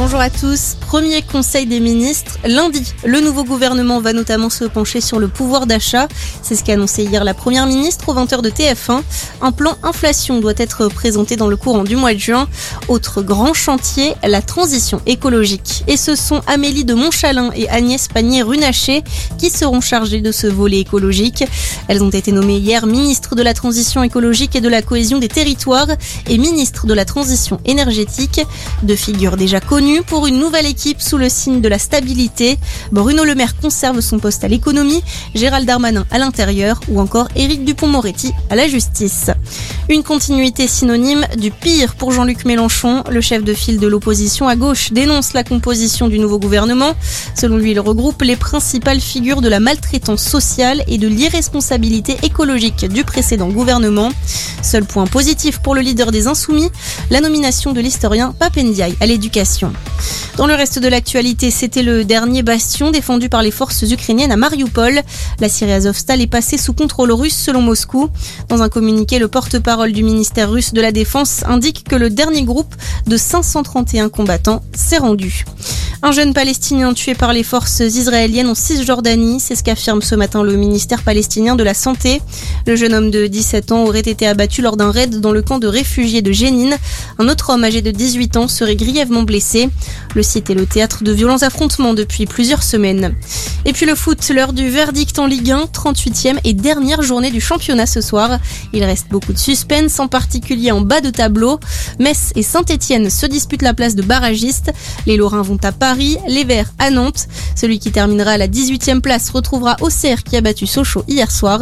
Bonjour à tous. Premier conseil des ministres. Lundi, le nouveau gouvernement va notamment se pencher sur le pouvoir d'achat. C'est ce qu'a annoncé hier la première ministre au 20h de TF1. Un plan inflation doit être présenté dans le courant du mois de juin. Autre grand chantier, la transition écologique. Et ce sont Amélie de Montchalin et Agnès Pannier-Runacher qui seront chargées de ce volet écologique. Elles ont été nommées hier ministres de la transition écologique et de la cohésion des territoires et ministres de la transition énergétique. Deux figures déjà connues pour une nouvelle équipe sous le signe de la stabilité. Bruno Le Maire conserve son poste à l'économie, Gérald Darmanin à l'intérieur ou encore Éric Dupont-Moretti à la justice. Une continuité synonyme du pire pour Jean-Luc Mélenchon. Le chef de file de l'opposition à gauche dénonce la composition du nouveau gouvernement. Selon lui, il regroupe les principales figures de la maltraitance sociale et de l'irresponsabilité écologique du précédent gouvernement. Seul point positif pour le leader des Insoumis, la nomination de l'historien Papendiaï à l'éducation. Dans le reste de l'actualité, c'était le dernier bastion défendu par les forces ukrainiennes à Mariupol. La Syrie Azovstal est passée sous contrôle russe selon Moscou. Dans un communiqué, le porte-parole du ministère russe de la Défense indique que le dernier groupe de 531 combattants s'est rendu. Un jeune palestinien tué par les forces israéliennes en Cisjordanie, c'est ce qu'affirme ce matin le ministère palestinien de la Santé. Le jeune homme de 17 ans aurait été abattu lors d'un raid dans le camp de réfugiés de Jénine. Un autre homme âgé de 18 ans serait grièvement blessé. Le site est le théâtre de violents affrontements depuis plusieurs semaines. Et puis le foot, l'heure du verdict en Ligue 1, 38e et dernière journée du championnat ce soir. Il reste beaucoup de suspense, en particulier en bas de tableau. Metz et Saint-Etienne se disputent la place de barragiste. Les Lorrains vont à Paris, les Verts à Nantes. Celui qui terminera à la 18e place retrouvera Auxerre qui a battu Sochaux hier soir.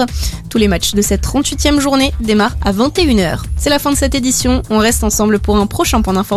Tous les matchs de cette 38e journée démarrent à 21h. C'est la fin de cette édition. On reste ensemble pour un prochain point d'information.